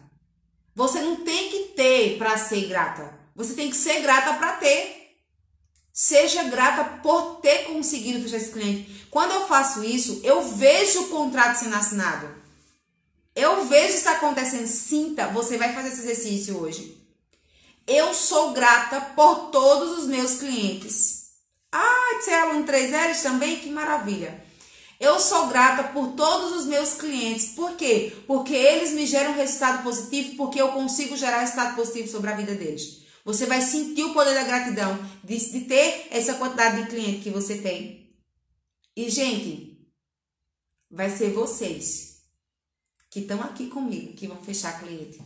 Você não tem que ter para ser grata. Você tem que ser grata para ter. Seja grata por ter conseguido fechar esse cliente. Quando eu faço isso, eu vejo o contrato sendo assinado. Eu vejo isso acontecendo. Sinta, você vai fazer esse exercício hoje. Eu sou grata por todos os meus clientes. Ah, você é aluno 3Ls também? Que maravilha. Eu sou grata por todos os meus clientes. Por quê? Porque eles me geram resultado positivo, porque eu consigo gerar resultado positivo sobre a vida deles. Você vai sentir o poder da gratidão de, de ter essa quantidade de cliente que você tem. E, gente, vai ser vocês que estão aqui comigo que vão fechar cliente.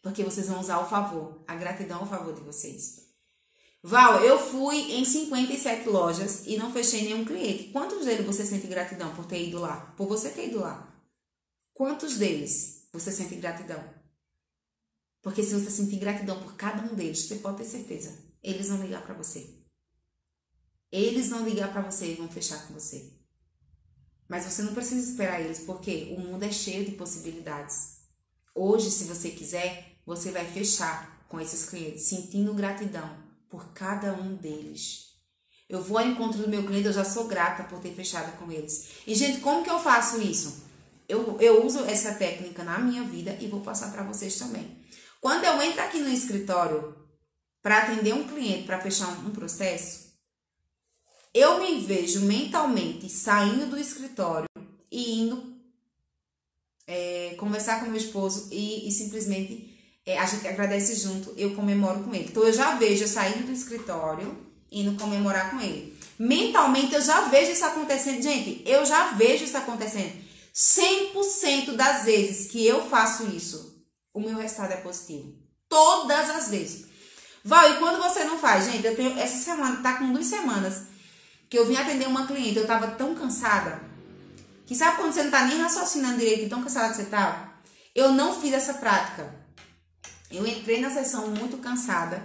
Porque vocês vão usar o favor, a gratidão ao favor de vocês. Val, eu fui em 57 lojas e não fechei nenhum cliente. Quantos deles você sente gratidão por ter ido lá? Por você ter ido lá? Quantos deles você sente gratidão? Porque se você sentir gratidão por cada um deles, você pode ter certeza, eles vão ligar para você. Eles vão ligar para você e vão fechar com você. Mas você não precisa esperar eles, porque o mundo é cheio de possibilidades. Hoje, se você quiser, você vai fechar com esses clientes, sentindo gratidão por cada um deles. Eu vou ao encontro do meu cliente, eu já sou grata por ter fechado com eles. E, gente, como que eu faço isso? Eu, eu uso essa técnica na minha vida e vou passar para vocês também. Quando eu entro aqui no escritório para atender um cliente, para fechar um processo, eu me vejo mentalmente saindo do escritório e indo é, conversar com meu esposo e, e simplesmente é, a gente agradece junto, eu comemoro com ele. Então eu já vejo eu saindo do escritório, indo comemorar com ele. Mentalmente eu já vejo isso acontecendo. Gente, eu já vejo isso acontecendo. 100% das vezes que eu faço isso, o meu resultado é positivo. Todas as vezes. Val, e quando você não faz? Gente, eu tenho essa semana, tá com duas semanas que eu vim atender uma cliente, eu tava tão cansada. Que sabe quando você não tá nem raciocinando direito, tão cansada que você tá? Eu não fiz essa prática. Eu entrei na sessão muito cansada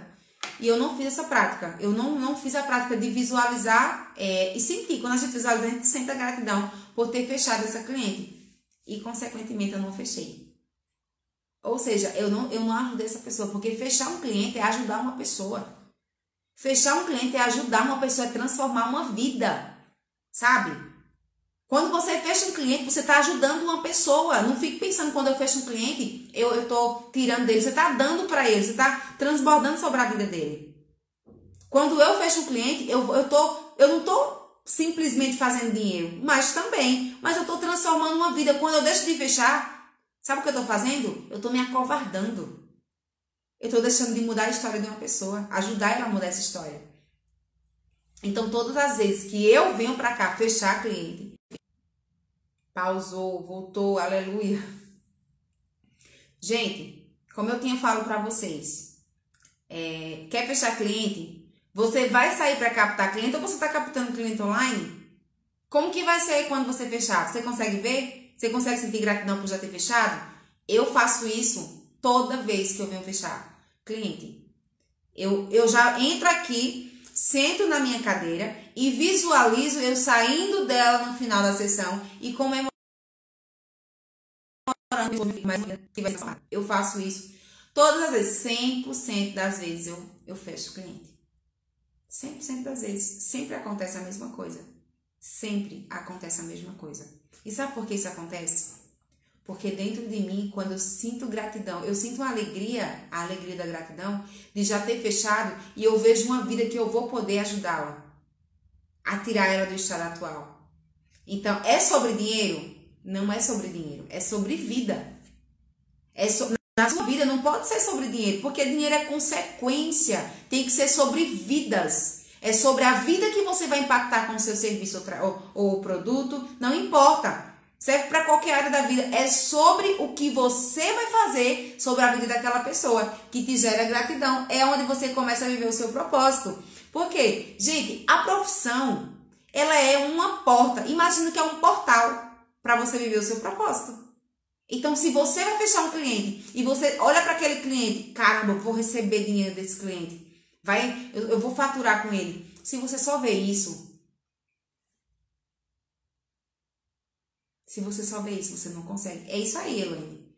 e eu não fiz essa prática. Eu não, não fiz a prática de visualizar é, e sentir. Quando a gente visualiza, a gente sente a gratidão por ter fechado essa cliente. E, consequentemente, eu não fechei. Ou seja, eu não, eu não ajudei essa pessoa, porque fechar um cliente é ajudar uma pessoa. Fechar um cliente é ajudar uma pessoa a transformar uma vida, sabe? Quando você fecha um cliente, você está ajudando uma pessoa. Não fique pensando quando eu fecho um cliente, eu estou tirando dele. Você está dando para ele, você está transbordando sobre a vida dele. Quando eu fecho um cliente, eu, eu, tô, eu não estou simplesmente fazendo dinheiro, mas também. Mas eu estou transformando uma vida. Quando eu deixo de fechar, Sabe o que eu estou fazendo? Eu estou me acovardando. Eu estou deixando de mudar a história de uma pessoa, ajudar ela a mudar essa história. Então, todas as vezes que eu venho para cá fechar cliente, pausou, voltou, aleluia. Gente, como eu tinha falado para vocês, é, quer fechar cliente? Você vai sair para captar cliente ou você está captando cliente online? Como que vai ser quando você fechar? Você consegue ver? Você consegue sentir gratidão por já ter fechado? Eu faço isso toda vez que eu venho fechar cliente. Eu, eu já entro aqui, sento na minha cadeira e visualizo eu saindo dela no final da sessão e comemorando. Eu faço isso todas as vezes, 100% das vezes eu, eu fecho o cliente. 100% das vezes. Sempre acontece a mesma coisa. Sempre acontece a mesma coisa. E sabe por que isso acontece? Porque dentro de mim, quando eu sinto gratidão, eu sinto uma alegria, a alegria da gratidão, de já ter fechado e eu vejo uma vida que eu vou poder ajudá-la a tirar ela do estado atual. Então, é sobre dinheiro? Não é sobre dinheiro, é sobre vida. É so... Na sua vida não pode ser sobre dinheiro, porque dinheiro é consequência, tem que ser sobre vidas. É sobre a vida que você vai impactar com o seu serviço ou, ou produto, não importa. Serve para qualquer área da vida. É sobre o que você vai fazer sobre a vida daquela pessoa que te gera gratidão. É onde você começa a viver o seu propósito. Por quê? Gente, a profissão, ela é uma porta. Imagina que é um portal para você viver o seu propósito. Então, se você vai fechar um cliente e você olha para aquele cliente, caramba, vou receber dinheiro desse cliente. Vai, eu, eu vou faturar com ele. Se você só vê isso, Se você só vê isso, você não consegue. É isso aí, Elaine.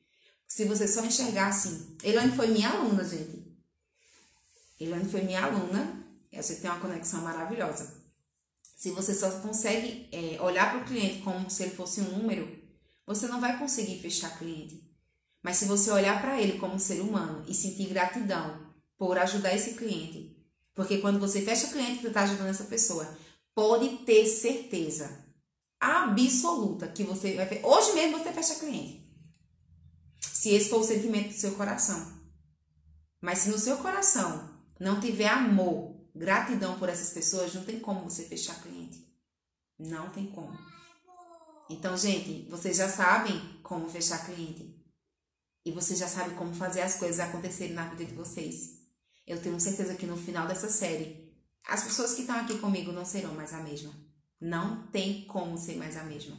Se você só enxergar assim. Elaine foi minha aluna, gente. Elaine foi minha aluna. E a gente tem uma conexão maravilhosa. Se você só consegue é, olhar para o cliente como se ele fosse um número, você não vai conseguir fechar cliente. Mas se você olhar para ele como um ser humano e sentir gratidão por ajudar esse cliente, porque quando você fecha cliente, você está ajudando essa pessoa, pode ter certeza absoluta que você vai ver. Hoje mesmo você fecha cliente. Se esse for o sentimento do seu coração. Mas se no seu coração não tiver amor, gratidão por essas pessoas, não tem como você fechar cliente. Não tem como. Então, gente, vocês já sabem como fechar cliente. E vocês já sabem como fazer as coisas acontecerem na vida de vocês. Eu tenho certeza que no final dessa série, as pessoas que estão aqui comigo não serão mais a mesma. Não tem como ser mais a mesma.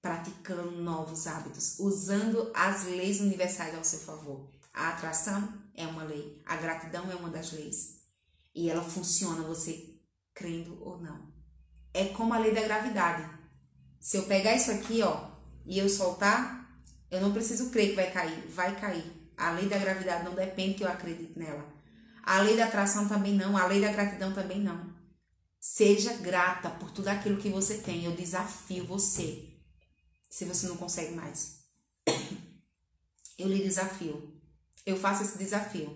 Praticando novos hábitos, usando as leis universais ao seu favor. A atração é uma lei, a gratidão é uma das leis. E ela funciona você crendo ou não. É como a lei da gravidade. Se eu pegar isso aqui, ó, e eu soltar, eu não preciso crer que vai cair, vai cair. A lei da gravidade não depende que eu acredite nela. A lei da atração também não, a lei da gratidão também não. Seja grata por tudo aquilo que você tem. Eu desafio você. Se você não consegue mais. Eu lhe desafio. Eu faço esse desafio.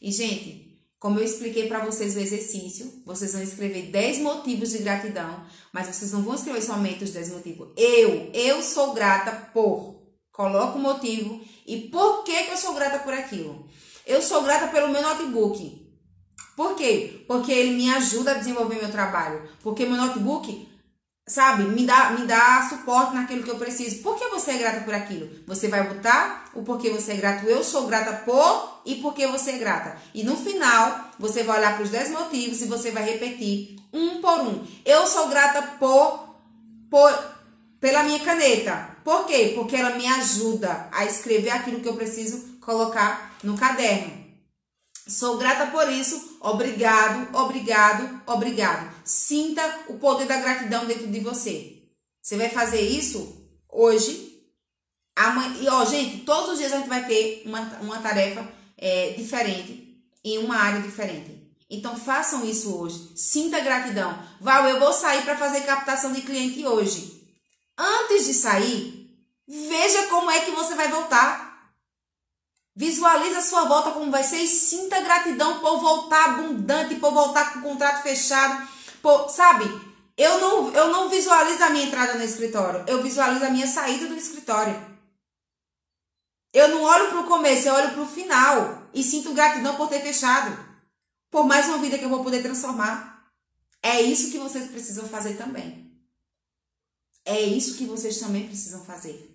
E, gente, como eu expliquei para vocês o exercício, vocês vão escrever 10 motivos de gratidão, mas vocês não vão escrever somente os 10 motivos. Eu, eu sou grata por. Coloca o motivo e por que, que eu sou grata por aquilo. Eu sou grata pelo meu notebook. Por quê? Porque ele me ajuda a desenvolver meu trabalho. Porque meu notebook, sabe, me dá, me dá suporte naquilo que eu preciso. Por que você é grata por aquilo? Você vai botar o porquê você é grato. Eu sou grata por e porque você é grata. E no final, você vai olhar para os 10 motivos e você vai repetir um por um. Eu sou grata por, por pela minha caneta. Por quê? Porque ela me ajuda a escrever aquilo que eu preciso colocar no caderno. Sou grata por isso. Obrigado, obrigado, obrigado. Sinta o poder da gratidão dentro de você. Você vai fazer isso hoje. Amanhã, e ó, gente, todos os dias a gente vai ter uma, uma tarefa é, diferente em uma área diferente. Então façam isso hoje. Sinta gratidão. Val, eu vou sair para fazer captação de cliente hoje. Antes de sair, veja como é que você vai voltar. Visualize a sua volta como vai ser e sinta gratidão por voltar abundante, por voltar com o contrato fechado. Por, sabe, eu não, eu não visualizo a minha entrada no escritório, eu visualizo a minha saída do escritório. Eu não olho para o começo, eu olho para o final e sinto gratidão por ter fechado. Por mais uma vida que eu vou poder transformar. É isso que vocês precisam fazer também. É isso que vocês também precisam fazer.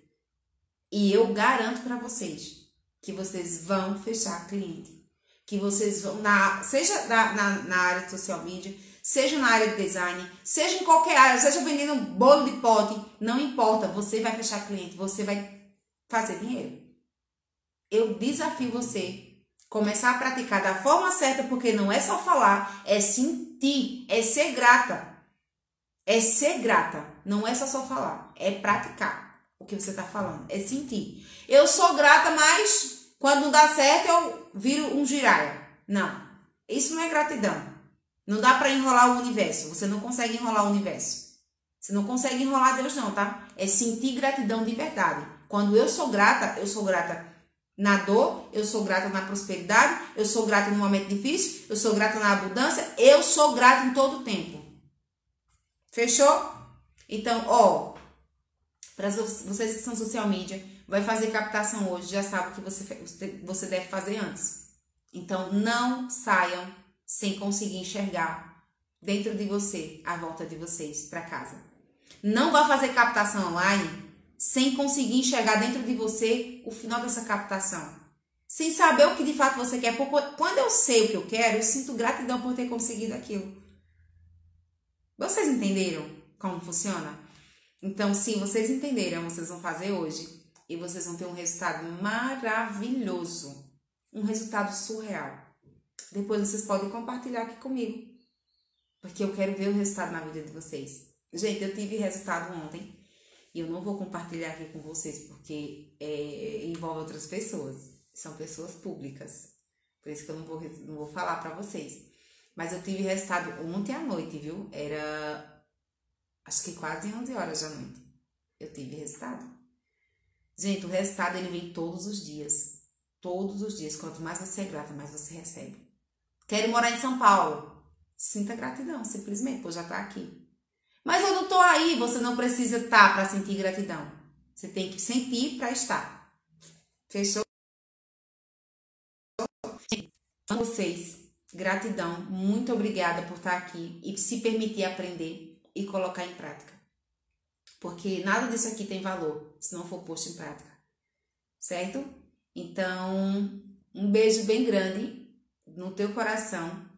E eu garanto para vocês que vocês vão fechar cliente. Que vocês vão, na, seja na, na, na área de social media, seja na área de design, seja em qualquer área, seja vendendo bolo de pote, não importa, você vai fechar cliente, você vai fazer dinheiro. Eu desafio você começar a praticar da forma certa, porque não é só falar, é sentir, é ser grata. É ser grata, não é só só falar, é praticar o que você está falando, é sentir. Eu sou grata, mas quando não dá certo eu viro um giraia. Não, isso não é gratidão. Não dá para enrolar o universo. Você não consegue enrolar o universo. Você não consegue enrolar Deus, não, tá? É sentir gratidão de verdade. Quando eu sou grata, eu sou grata na dor, eu sou grata na prosperidade, eu sou grata no momento difícil, eu sou grata na abundância, eu sou grata em todo o tempo. Fechou? Então, ó, para vocês que são social media, vai fazer captação hoje, já sabe o que você, você deve fazer antes. Então, não saiam sem conseguir enxergar dentro de você, a volta de vocês para casa. Não vá fazer captação online sem conseguir enxergar dentro de você o final dessa captação. Sem saber o que de fato você quer. Porque quando eu sei o que eu quero, eu sinto gratidão por ter conseguido aquilo. Vocês entenderam como funciona? Então, sim, vocês entenderam, vocês vão fazer hoje e vocês vão ter um resultado maravilhoso, um resultado surreal. Depois vocês podem compartilhar aqui comigo, porque eu quero ver o resultado na vida de vocês. Gente, eu tive resultado ontem e eu não vou compartilhar aqui com vocês porque é, envolve outras pessoas, são pessoas públicas, por isso que eu não vou, não vou falar para vocês. Mas eu tive resultado ontem à noite, viu? Era acho que quase 11 horas da noite. Eu tive resultado. Gente, o resultado ele vem todos os dias. Todos os dias. Quanto mais você é grata, mais você recebe. Quero morar em São Paulo. Sinta gratidão, simplesmente, pois já tá aqui. Mas eu não tô aí, você não precisa estar tá para sentir gratidão. Você tem que sentir para estar. Fechou? Vocês, gratidão, muito obrigada por estar aqui e se permitir aprender e colocar em prática. Porque nada disso aqui tem valor se não for posto em prática. Certo? Então, um beijo bem grande no teu coração.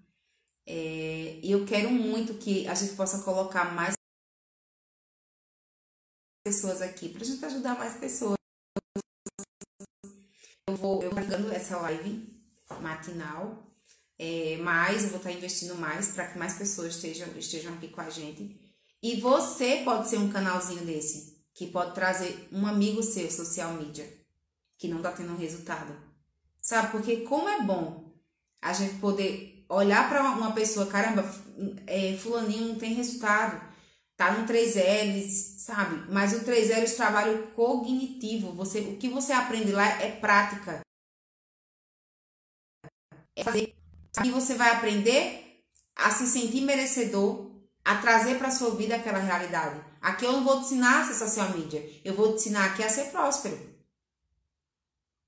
É, e eu quero muito que a gente possa colocar mais pessoas aqui para a gente ajudar mais pessoas. Eu vou eu pegando essa live matinal, é, mais eu vou estar investindo mais para que mais pessoas estejam, estejam aqui com a gente. E você pode ser um canalzinho desse, que pode trazer um amigo seu, social media, que não tá tendo resultado. Sabe? Porque como é bom a gente poder olhar para uma pessoa, caramba, é, fulaninho não tem resultado, tá no 3Ls, sabe? Mas o 3Ls trabalho cognitivo, você, o que você aprende lá é prática. É fazer. E você vai aprender a se sentir merecedor a trazer para sua vida aquela realidade. Aqui eu não vou te ensinar a ser social media, eu vou te ensinar aqui a ser próspero.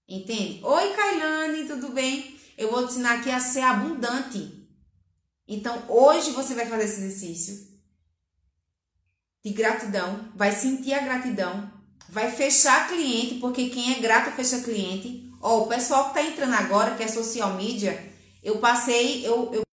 Entende? Oi, Kailane, tudo bem? Eu vou te ensinar aqui a ser abundante. Então, hoje você vai fazer esse exercício de gratidão, vai sentir a gratidão, vai fechar cliente, porque quem é grato fecha cliente. Ó, o pessoal que tá entrando agora, que é social media, eu passei, eu, eu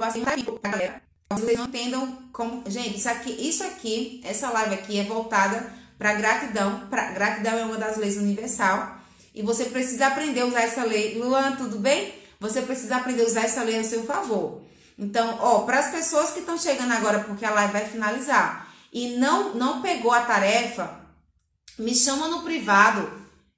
passei pra galera. Vocês não entendam como. Gente, isso aqui, isso aqui, essa live aqui é voltada para gratidão. Pra, gratidão é uma das leis universal. E você precisa aprender a usar essa lei. Luan, tudo bem? Você precisa aprender a usar essa lei a seu favor. Então, ó, para as pessoas que estão chegando agora, porque a live vai finalizar, e não, não pegou a tarefa, me chama no privado,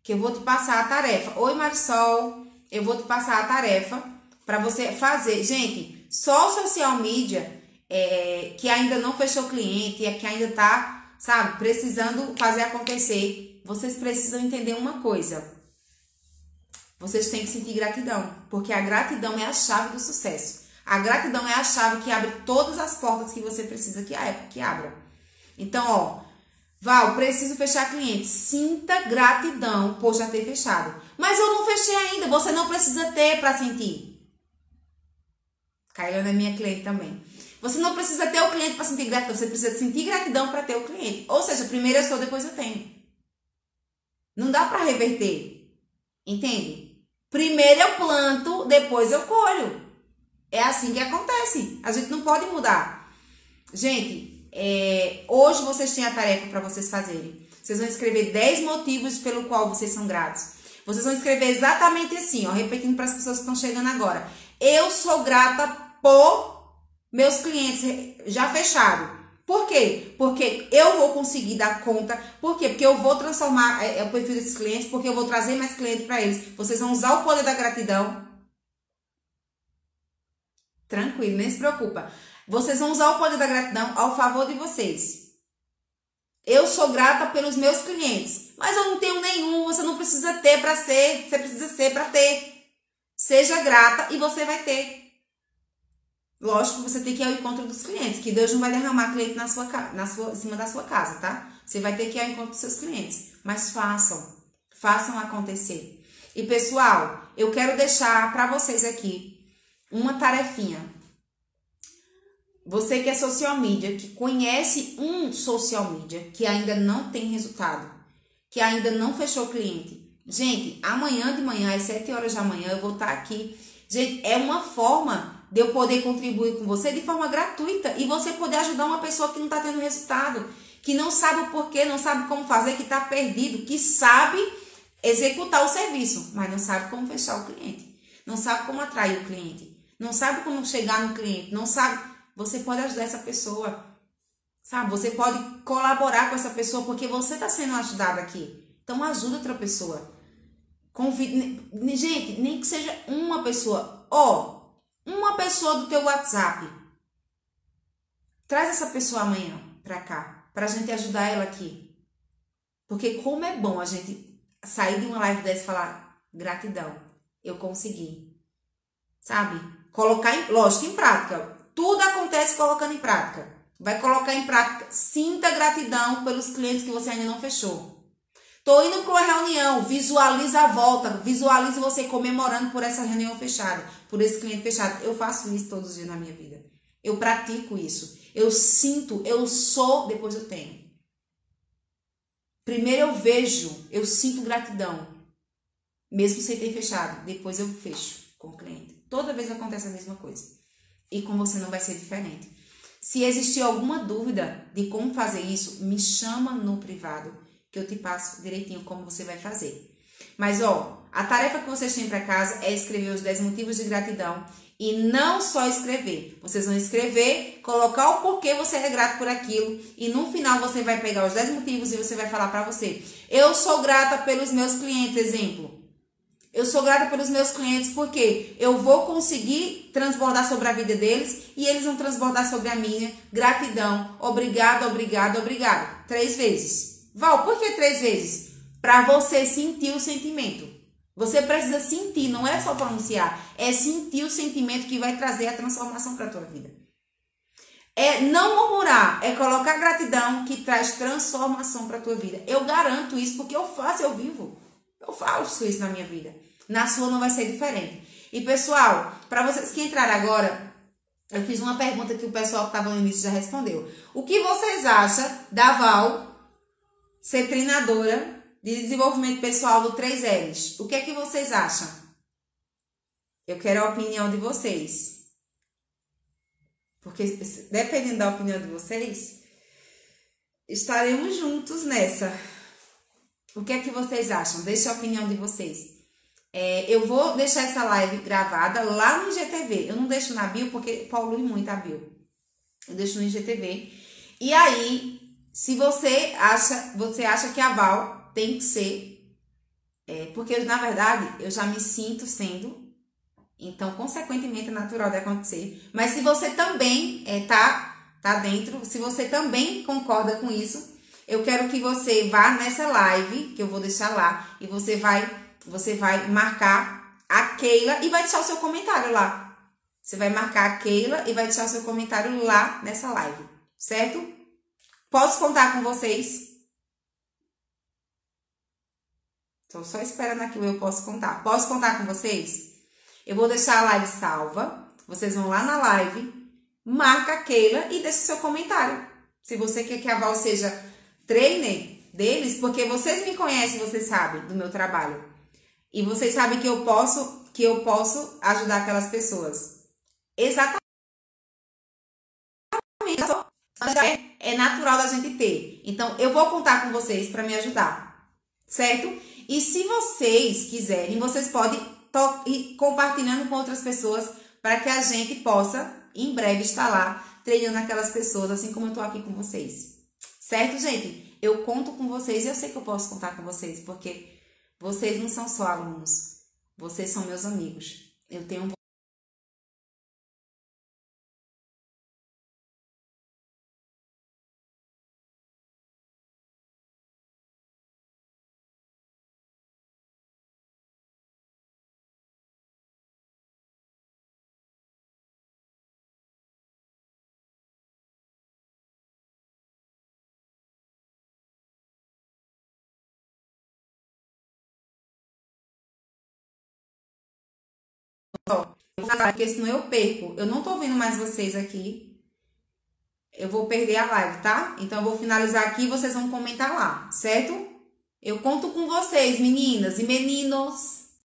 que eu vou te passar a tarefa. Oi, Marisol, eu vou te passar a tarefa para você fazer. Gente, só o social media é, que ainda não fechou cliente, é que ainda tá, sabe, precisando fazer acontecer. Vocês precisam entender uma coisa. Vocês têm que sentir gratidão, porque a gratidão é a chave do sucesso. A gratidão é a chave que abre todas as portas que você precisa que, que abra. Então, ó, Val, preciso fechar cliente. Sinta gratidão por já ter fechado. Mas eu não fechei ainda. Você não precisa ter para sentir. Kailana é minha cliente também. Você não precisa ter o cliente para sentir gratidão, você precisa sentir gratidão para ter o cliente. Ou seja, primeiro eu sou, depois eu tenho. Não dá para reverter. Entende? Primeiro eu planto, depois eu colho. É assim que acontece. A gente não pode mudar. Gente, é, hoje vocês têm a tarefa para vocês fazerem. Vocês vão escrever 10 motivos pelo qual vocês são gratos. Vocês vão escrever exatamente assim, ó, repetindo para as pessoas que estão chegando agora. Eu sou grata por meus clientes já fechados. Por quê? Porque eu vou conseguir dar conta. Por quê? Porque eu vou transformar é, é o perfil desses clientes, porque eu vou trazer mais clientes para eles. Vocês vão usar o poder da gratidão. Tranquilo, nem se preocupa. Vocês vão usar o poder da gratidão ao favor de vocês. Eu sou grata pelos meus clientes, mas eu não tenho nenhum, você não precisa ter para ser, você precisa ser para ter. Seja grata e você vai ter. Lógico que você tem que ir ao encontro dos clientes, que Deus não vai derramar cliente na sua, na sua, em cima da sua casa, tá? Você vai ter que ir ao encontro dos seus clientes. Mas façam, façam acontecer. E pessoal, eu quero deixar para vocês aqui uma tarefinha. Você que é social media, que conhece um social media que ainda não tem resultado, que ainda não fechou cliente. Gente, amanhã de manhã, às 7 horas da manhã, eu vou estar aqui. Gente, é uma forma de eu poder contribuir com você de forma gratuita e você poder ajudar uma pessoa que não está tendo resultado, que não sabe o porquê, não sabe como fazer, que está perdido, que sabe executar o serviço, mas não sabe como fechar o cliente, não sabe como atrair o cliente, não sabe como chegar no cliente, não sabe. Você pode ajudar essa pessoa, sabe? Você pode colaborar com essa pessoa porque você está sendo ajudado aqui. Então ajuda outra pessoa. Convide, gente, nem que seja uma pessoa. Ó, oh, uma pessoa do teu WhatsApp. Traz essa pessoa amanhã pra cá, pra gente ajudar ela aqui. Porque como é bom a gente sair de uma live dessa e falar gratidão, eu consegui. Sabe? Colocar em, lógico, em prática. Tudo acontece colocando em prática. Vai colocar em prática. Sinta gratidão pelos clientes que você ainda não fechou. Tô indo para uma reunião, visualiza a volta, visualize você comemorando por essa reunião fechada, por esse cliente fechado. Eu faço isso todos os dias na minha vida. Eu pratico isso. Eu sinto, eu sou, depois eu tenho. Primeiro eu vejo, eu sinto gratidão, mesmo sem ter fechado. Depois eu fecho com o cliente. Toda vez acontece a mesma coisa. E com você não vai ser diferente. Se existir alguma dúvida de como fazer isso, me chama no privado que eu te passo direitinho como você vai fazer. Mas ó, a tarefa que vocês têm para casa é escrever os 10 motivos de gratidão e não só escrever. Vocês vão escrever, colocar o porquê você é grato por aquilo e no final você vai pegar os 10 motivos e você vai falar para você: "Eu sou grata pelos meus clientes", exemplo. Eu sou grata pelos meus clientes porque eu vou conseguir transbordar sobre a vida deles e eles vão transbordar sobre a minha. Gratidão. Obrigado, obrigado, obrigado. Três vezes. Val, por que três vezes? Para você sentir o sentimento. Você precisa sentir, não é só pronunciar, é sentir o sentimento que vai trazer a transformação para a tua vida. É não murmurar, é colocar gratidão que traz transformação para a tua vida. Eu garanto isso porque eu faço, eu vivo. Eu faço isso na minha vida. Na sua não vai ser diferente. E pessoal, para vocês que entraram agora, eu fiz uma pergunta que o pessoal que estava no início já respondeu. O que vocês acham da Val ser treinadora de desenvolvimento pessoal do 3Ls. O que é que vocês acham? Eu quero a opinião de vocês. Porque dependendo da opinião de vocês, estaremos juntos nessa. O que é que vocês acham? Deixe a opinião de vocês. É, eu vou deixar essa live gravada lá no IGTV. Eu não deixo na bio porque polui muito a bio. Eu deixo no IGTV. E aí, se você acha, você acha que a Val tem que ser, é, porque na verdade eu já me sinto sendo, então consequentemente é natural de acontecer. Mas se você também é, tá, tá dentro, se você também concorda com isso, eu quero que você vá nessa live que eu vou deixar lá e você vai, você vai marcar a Keila e vai deixar o seu comentário lá. Você vai marcar a Keila e vai deixar o seu comentário lá nessa live, certo? Posso contar com vocês? Estou só esperando aqui o eu posso contar. Posso contar com vocês? Eu vou deixar a live salva. Vocês vão lá na live, marca a Keila e deixa seu comentário. Se você quer que a Val seja trainer deles, porque vocês me conhecem, vocês sabem do meu trabalho. E vocês sabem que eu posso, que eu posso ajudar aquelas pessoas. Exatamente é, é natural da gente ter. Então, eu vou contar com vocês para me ajudar, certo? E se vocês quiserem, vocês podem ir compartilhando com outras pessoas para que a gente possa, em breve, estar lá treinando aquelas pessoas, assim como eu tô aqui com vocês. Certo, gente? Eu conto com vocês e eu sei que eu posso contar com vocês, porque vocês não são só alunos, vocês são meus amigos. Eu tenho porque senão eu perco. Eu não tô vendo mais vocês aqui. Eu vou perder a live, tá? Então eu vou finalizar aqui e vocês vão comentar lá, certo? Eu conto com vocês, meninas e meninos.